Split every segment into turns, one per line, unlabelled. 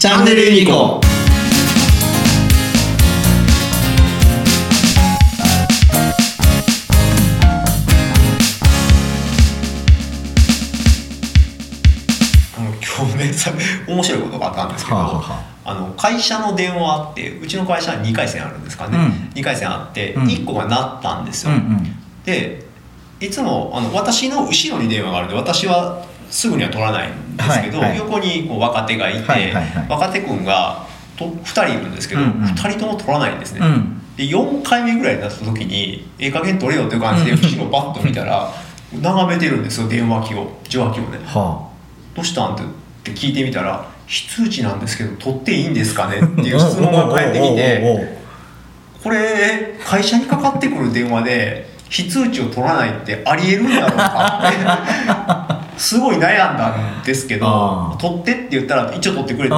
チャンネルユニコ
あの今日面白いことがあったんですけど、
はあはあは
あ。の会社の電話あってうちの会社は2回戦あるんですからね、
うん。
2回戦あって
うん。
1個が鳴ったんですよ、
うんうん。
でいつもあの私の後ろに電話があるんで私はすぐには取らないんですけど、
はいはい。
横にこう若手がいて、
はいはいはい。
若手君がと2人いるんですけど、
うんうん。
2人とも取らないんですね、
うん。
で4回目ぐらいになった時にええ加減取れよっていう感じで後ろバッと見たら眺めてるんですよ電話機を受話器をね。
は
どうしたん？って聞いてみたら非通知なんですけど取っていいんですかね？っていう質問が返ってきてこれ会社にかかってくる電話で非通知を取らないってありえるんだろうかってすごい悩んだんですけど取ってって言ったら一応取ってくれて、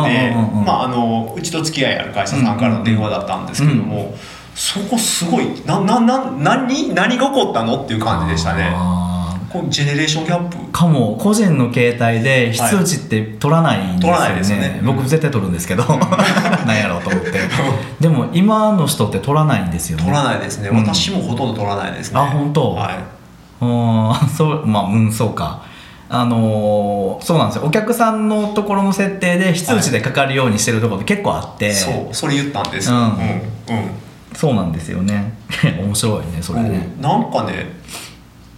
う
ちと付き合いある会社さんからの電話だったんですけども、そこすごいななな何何が起こったのっていう感じでしたね。
あ
こうジェネレーションギャップ。
ーかも個人の携帯で非通知って取らないんですよね,、
取らないですよね。
僕絶対取るんですけど なんやろうと思って。でも今の人って取らないんですよね。
取らないですね、
うん。
私もほとんど取らないですね。
あ本当？
はい。
うんそうまあうんそうかあのーそうなんですよ。お客さんのところの設定で非通知でかかるようにしてるところって結構あって、
そうそれ言ったんです。よ、
うん。
うん。
そうなんですよね。面白いねそれね
う。んなんかね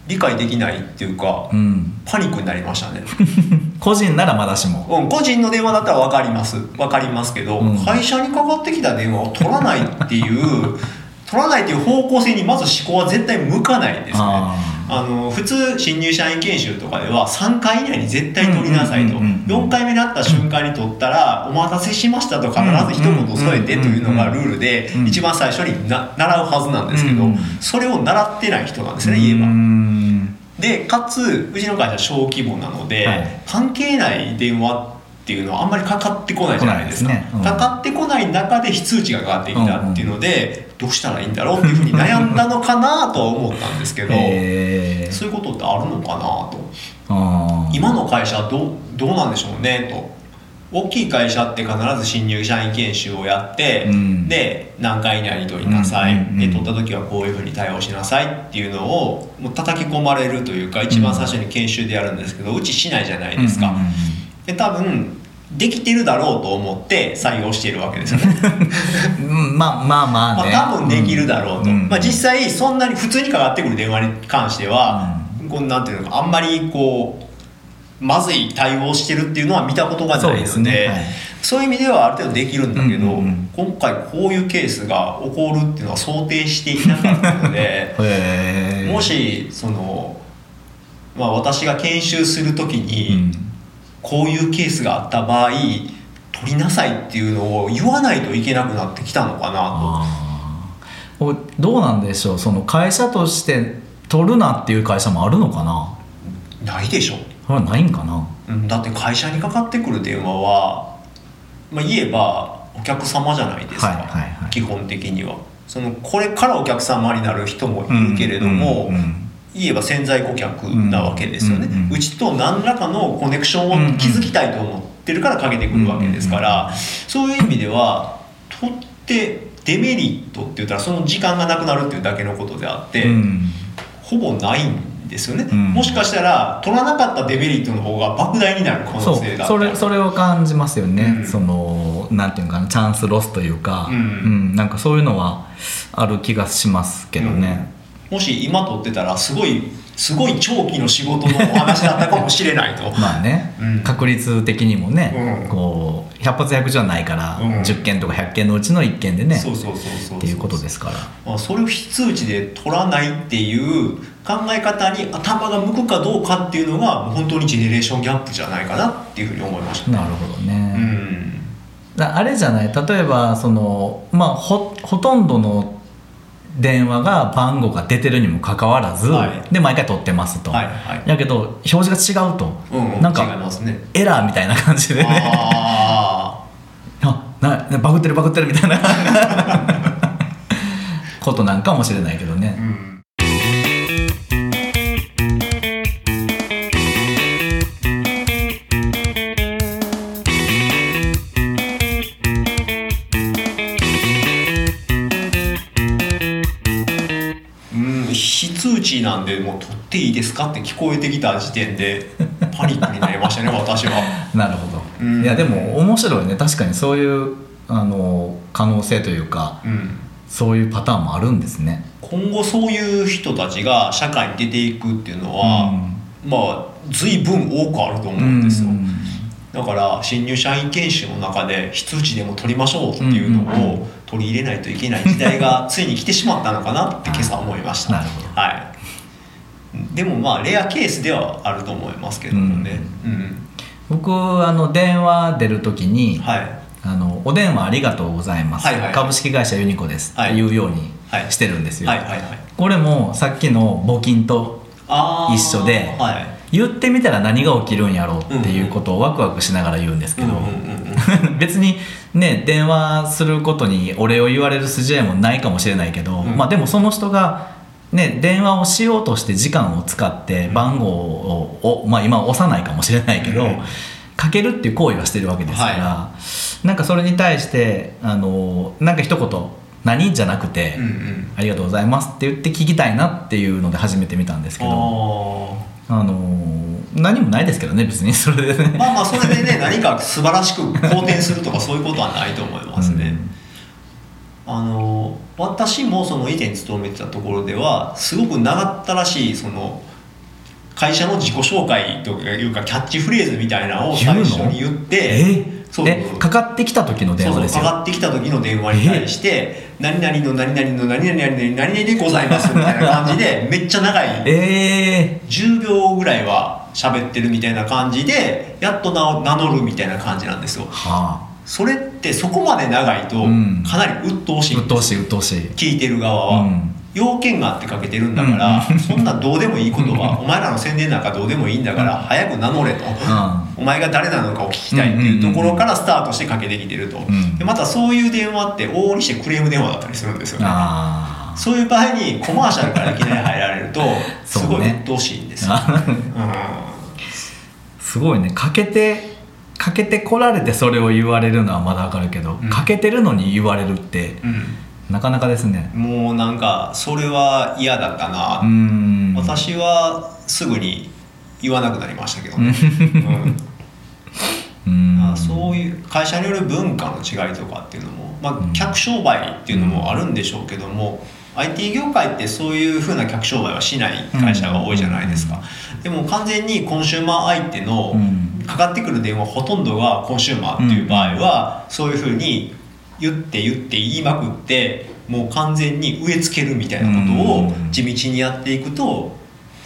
理解できないっていうか、
うん。
パニックになりましたね、
個人ならまだしも。
うん、個人の電話だったら分かります。分かりますけど、
うん。
会社にかかってきた電話を取らないっていう取らないっていう方向性にまず思考は絶対向かないんですね。
あ
あの普通新入社員研修とかでは3回以内に絶対取りなさいと。
うんうんうんうん。
4回目になった瞬間に取ったら「お待たせしました」と必ず一言添えてというのがルールで
うん
一番最初にな習うはずなんですけど
うん
それを習ってない人なんですね
う
言えば。
ん
でかつうちの会社小規模なので、
はい。
関係ない電話っていうのはあんまりかかってこないじゃないですか。
ね。うん。
かかってこない中で非通知がかかってきたっていうので、どうしたらいいんだろうっていうふうに悩んだのかなとは思ったんですけど、そういうことってあるのかなと。今の会社はどうどうなんでしょうねと。大きい会社って必ず新入社員研修をやって、
うん。
で何回以内に取りなさい、
うんうんうん
で取った時はこういうふうに対応しなさいっていうのをもう叩き込まれるというか一番最初に研修でやるんですけどうちしないじゃないですか、
うんうんうん
で多分できてるだろうと思って採用しているわけですよね。
う んまあまあまあね、
まあ多分できるだろうと、
ん。
まあ、実際そんなに普通にかかってくる電話に関しては、こうなんていうのかあんまりこうまずい対応してるっていうのは見たことがないので
そうね。はい。
そういう意味ではある程度できるんだけど、
うんうんうん。
今回こういうケースが起こるっていうのは想定していなかったので もしその、まあ、私が研修する時
う
に、
ん
こういうケースがあった場合取りなさいっていうのを言わないといけなくなってきたのかなと。
どうなんでしょう？その会社として取るなっていう会社もあるのかな？
ないでしょ
それはないんかな？
うんだって会社にかかってくる電話は、まあ、言えばお客様じゃないですか、
はいはいはい。
基本的には。そのこれからお客様になる人もいるけれども、
うんうん
言えば潜在顧客なわけですよね、
うんうん
ちと何らかのコネクションを築きたいと思ってるからかけてくるわけですから、そういう意味では取ってデメリットって言ったらその時間がなくなるっていうだけのことであって、
うん。
ほぼないんですよね、
うん。
もしかしたら取らなかったデメリットの方が莫大になる可能性だ
それそれを感じますよね、
うん。
そのなんていうのかなチャンスロスというか、
うん。
なんかそういうのはある気がしますけどね、
もし今取ってたらすごいすごい長期の仕事のお話だったかもしれないと。
まあね、
うん。
確率的にもね、
うん。
こう100発100中はないから、
うん。
10件とか100件のうちの1件でね
そうそうそうそう
っていうことですから。
まあ、それを非通知で取らないっていう考え方に頭が向くかどうかっていうのが本当にジェネレーションギャップじゃないかなっていうふうに思いました、
なるほどね、
うん。
だあれじゃない？例えばそのまあほほとんどの電話が番号が出てるにもかかわらず、
はい。
で毎回取ってますと、
はいはい。
やけど表示が違うと、
うんうん、
なんか
ね。
エラーみたいな感じでね。
あ
あなバグってるバグってるみたいな。ことなんかもしれないけどね。
あ、うんなんでもう取っていいですかって聞こえてきた時点で パニックになりましたね私は。
なるほど、
うん。
いやでも面白いね。確かにそういうあの可能性というか
うん。
そういうパターンもあるんですね。
今後そういう人たちが社会に出ていくっていうのは、まあ随分多くあると思うんですよ、
うん。
だから新入社員研修の中で非通知でも取りましょうっていうの
うんうん
を取り入れないといけない時代がついに来てしまったのかなって今朝思いました。
なるほど。
はいでもまあレアケースではあると思いますけどもね。うん、
僕あの電話出る時に、
はい。
あの「お電話ありがとうございます、
はいはい。
株式会社ユニコです」
はい。
っていうように
はい。
してるんですよ、
はいはいはい。
これもさっきの募金と一緒で
はい。
言ってみたら何が起きるんやろうっていうことをワクワクしながら言うんですけど、
うんうんうんうん。
別にね電話することにお礼を言われる筋合いもないかもしれないけど、
うん。
まあでもその人がね電話をしようとして時間を使って番号を、をまあ、今押さないかもしれないけど、
うん。
かけるっていう行為はしてるわけですから、なんかそれに対してあのなんか一言「何?」じゃなくて、
うんうん。
ありがとうございます」って言って聞きたいなっていうので初めて見たんですけど
あ
あの何もないですけどね別にそれでね。
ーまあまあそれでね何か素晴らしく好転するとかそういうことはないと思います。ね、あの私もその以前勤めてたところではすごく長ったらしいその会社の自己紹介というかキャッチフレーズみたいなのを最初に言って
え？
そう。
え？かかってきた時の電話です
かかってきた時の電話に対して「何々の何々の何々の何々でございます」みたいな感じで めっちゃ長い
え
10秒ぐらいは喋ってるみたいな感じでやっと名乗るみたいな感じなんですよ。
ー、は
それってそこまで長いと
うん。
かなり鬱陶しい。
あ鬱陶しい鬱陶しい。
聞いてる側は、
うん。
要件があってかけてるんだから、そんなどうでもいいことは お前らの宣伝なんかどうでもいいんだから早く名乗れと、お前が誰なのかを聞きたいっていうところからスタートしてかけてきてると、
ん
でまたそういう電話って往々にしてクレーム電話だったりするんですよね。そういう場合にコマーシャルからいきなり入られると すごい鬱陶しいんですよ、
あすごいね。かけてかけてこられてそれを言われるのはまだわかるけど、
うん。
かけてるのに言われるって
うん。
なかなかですね。
うんもうなんかそれは嫌だったな、私はすぐに言わなくなりましたけどね、うん。あ、そういう会社による文化の違いとかっていうのも、まあ、客商売っていうのもあるんでしょうけども、IT 業界ってそういうふうな客商売はしない会社が多いじゃないですか、でも完全にコンシューマー相手の
うん
かかってくる電話ほとんどがコンシューマーっていう場合は、そういうふうに言って言って言いまくってもう完全に植え付けるみたいなことを
うん。
地道にやっていくと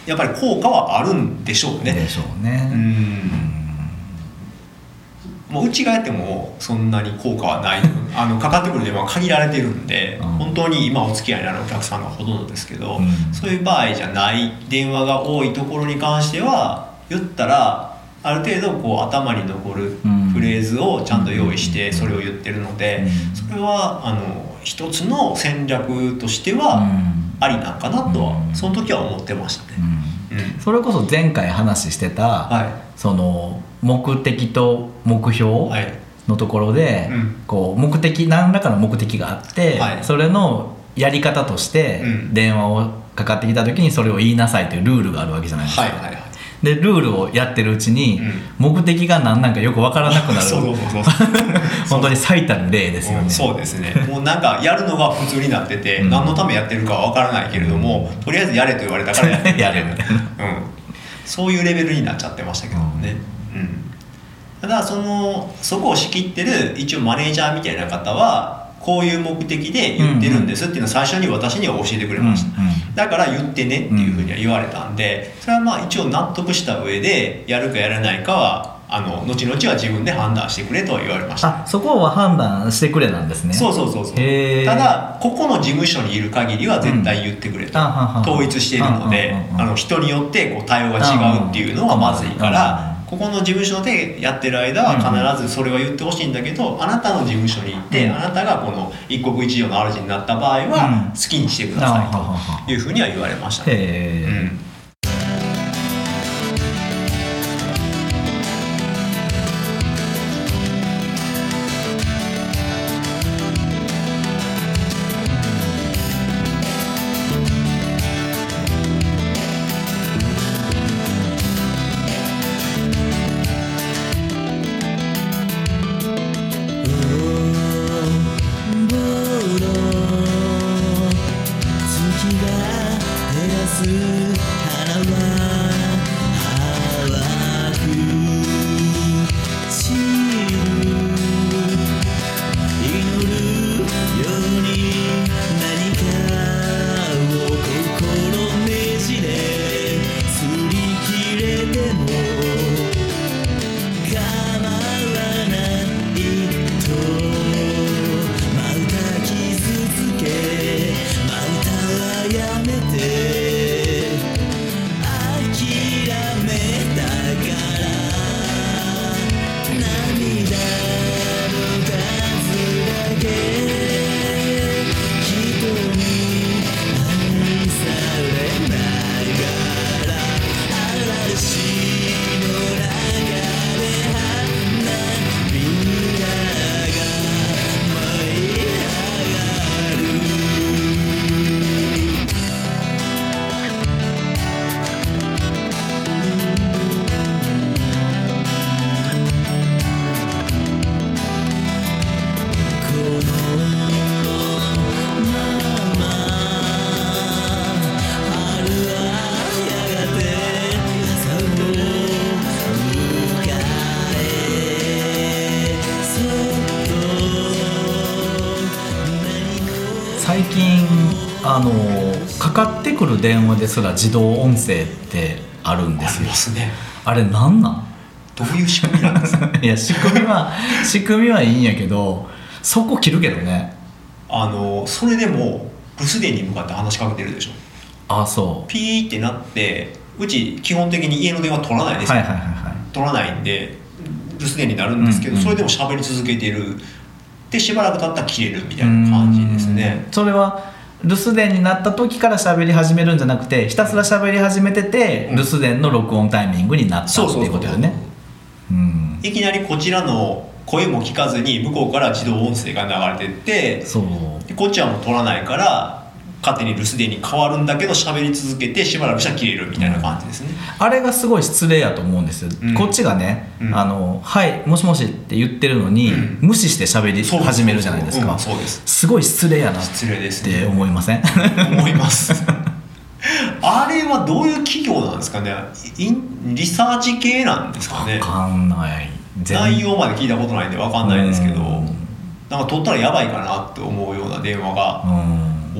やっぱり効果はあるんでしょうね。
でしょうね、
うん。もううちがやってもそんなに効果はない。あのかかってくる電話は限られてるんで、
うん。
本当に今お付き合いのあるお客さんがほとんどですけど、
うん。
そういう場合じゃない電話が多いところに関しては言ったらある程度こう頭に残る
うん。
フレーズをちゃんと用意して
うん。
それを言ってるので、
うん。
それはあの一つの戦略としては
うん。
ありなんかなとは、
うん。
その時は思ってましたね。
それこそ前回話してた、
は
その目的と目
い、
標
はい。
のところで、
うん。
こう目的何らかの目的があって、
はい。
それのやり方として
うん。
電話をかかってきた時にそれを言いなさいというルールがあるわけじゃないですか、
はいはいはい
でルールをやってるうちに、
うん。
目的が何なんかよくわからなくなる。本当に最たる例ですよね、
う。んそうですね。もうなんかやるのが普通になってて、
うん。
何のためやってるかは分からないけれども、とりあえずやれと言われたからやって
やれみたいな
うん、そういうレベルになっちゃってましたけどもね、うん。ただそのそこを仕切ってる一応マネージャーみたいな方はこういう目的で言ってるんですっていうのを最初に私には教えてくれました、
うんうん
だから言ってねっていうふうには言われたんでそれはまあ一応納得した上でやるかやらないかはあの後々は自分で判断してくれとは言われました。
あそこは判断してくれなんですね。
そうそうそうそう。ただここの事務所にいる限りは絶対言ってくれと、
うん。
統一しているのであの人によってこう対応が違うっていうのはまずいからここの事務所でやってる間は必ずそれは言ってほしいんだけどあなたの事務所に行って
うん。
あなたがこの一国一城の主になった場合
うん。
は好きにしてくださいというふうには言われました。ね。うん
i through Panama. 近あのかかってくる電話ですら自動音声ってあるんで
あ
すよ。
りますね。
あれなんなん？
どういう仕組みなんですか？
いや仕組みは仕組みはいいんやけどそこ切るけどね。
あのそれでも留守電に向かって話しかけてるでしょ？
あそ
ピーってなってうち基本的に家の電話取らないですよ、
うはいはいはいはい。
取らないんで留守電になるんですけど、
うんうん。
それでも喋り続けてるでしばらく経ったら切れるみたいな感じですね。
うん。それは留守電になった時から喋り始めるんじゃなくてひたすら喋り始めてて、
うん。
留守電の録音タイミングになったっていうことよね。うん。
いきなりこちらの声も聞かずに向こうから自動音声が流れてってこっちはもう取らないから勝手に留守電に変わるんだけど喋り続けてしばらくしたら切れるみたいな感じですね、
あれがすごい失礼やと思うんですよ、
うん。
こっちがね「
うん。
あのはいもしもし」って言ってるのに、
うん。
無視して喋り始めるじゃないですか、
うんそうです。
すごい失礼やなっ
失礼です
て
ね。
思いません？
思います。あれはどういう企業なんですかね？インリサーチ系なんですかね？
わかんない。全
内容まで聞いたことないんで分かんないですけど
うん。
なんか取ったらやばいかなって思うような電話が
うん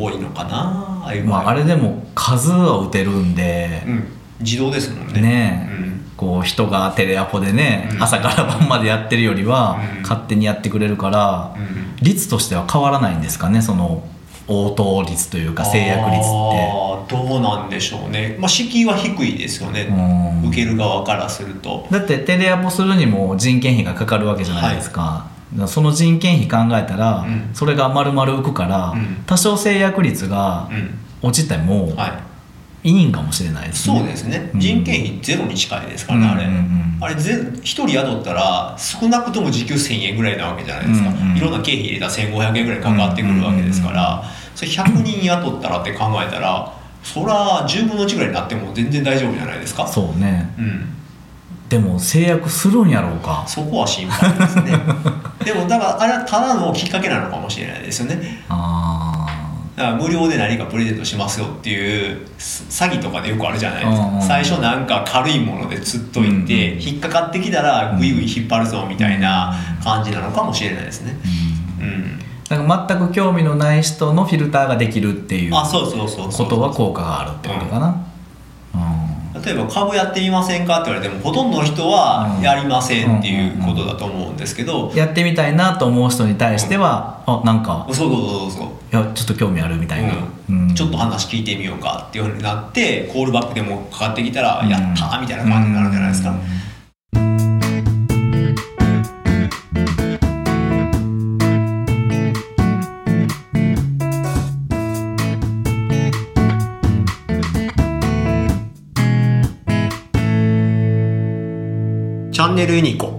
多いのかな？あ
まあ、あれでも数は打てるんで、
うん。自動ですもんね。
ねえ。
うん。
こう人がテレアポでね、
うん。
朝から晩までやってるよりは、
うん。
勝手にやってくれるから、
うん。
率としては変わらないんですかね？その応答率というか制約率って。
どうなんでしょうね、まあ、敷居は低いですよね、
うん。
受ける側からすると。
だってテレアポするにも人件費がかかるわけじゃないですか,、だからその人件費考えたら、
うん。
それが丸々浮くから、
うん。
多少制約率が
うん。
落ちても
はい。
いいんかもしれないですね、
そうですね、
うん。
人件費ゼロに近いですからね、あれ、あれぜ1人雇ったら少なくとも時給1000円ぐらいなわけじゃないですか、いろんな経費入れたら1500円ぐらいかかってくるわけですから、それ100人雇ったらって考えたらそら10分の1ぐらいになっても全然大丈夫じゃないですか。
そうね。
うん
でも制約するんやろうか。
そこは心配ですね。でもだからあれはただのきっかけなのかもしれないですよね。
あ
だから無料で何かプレゼントしますよっていうす詐欺とかでよくあるじゃないですか。最初なんか軽いもので釣っといて、
うんうん
引っかかってきたらグイグイ引っ張るぞみたいな感じなのかもしれないですね。
ーうん。
うん。
なんか全く興味のない人のフィルターができるっていう
あそうそうそうそう。
ことは効果があるってことかな、うん
例えば株やってみませんかって言われてもほとんどの人は
うん。
やりませんっていうことだと思うんですけど、
やってみたいなと思う人に対しては、あなんか
そうそうそうそう。
いやちょっと興味あるみたいな、
うん。ちょっと話聞いてみようかっていうふうになってコールバックでもかかってきたら、
うん。
やったーみたいな感じになるんじゃないですか、ネルユニコ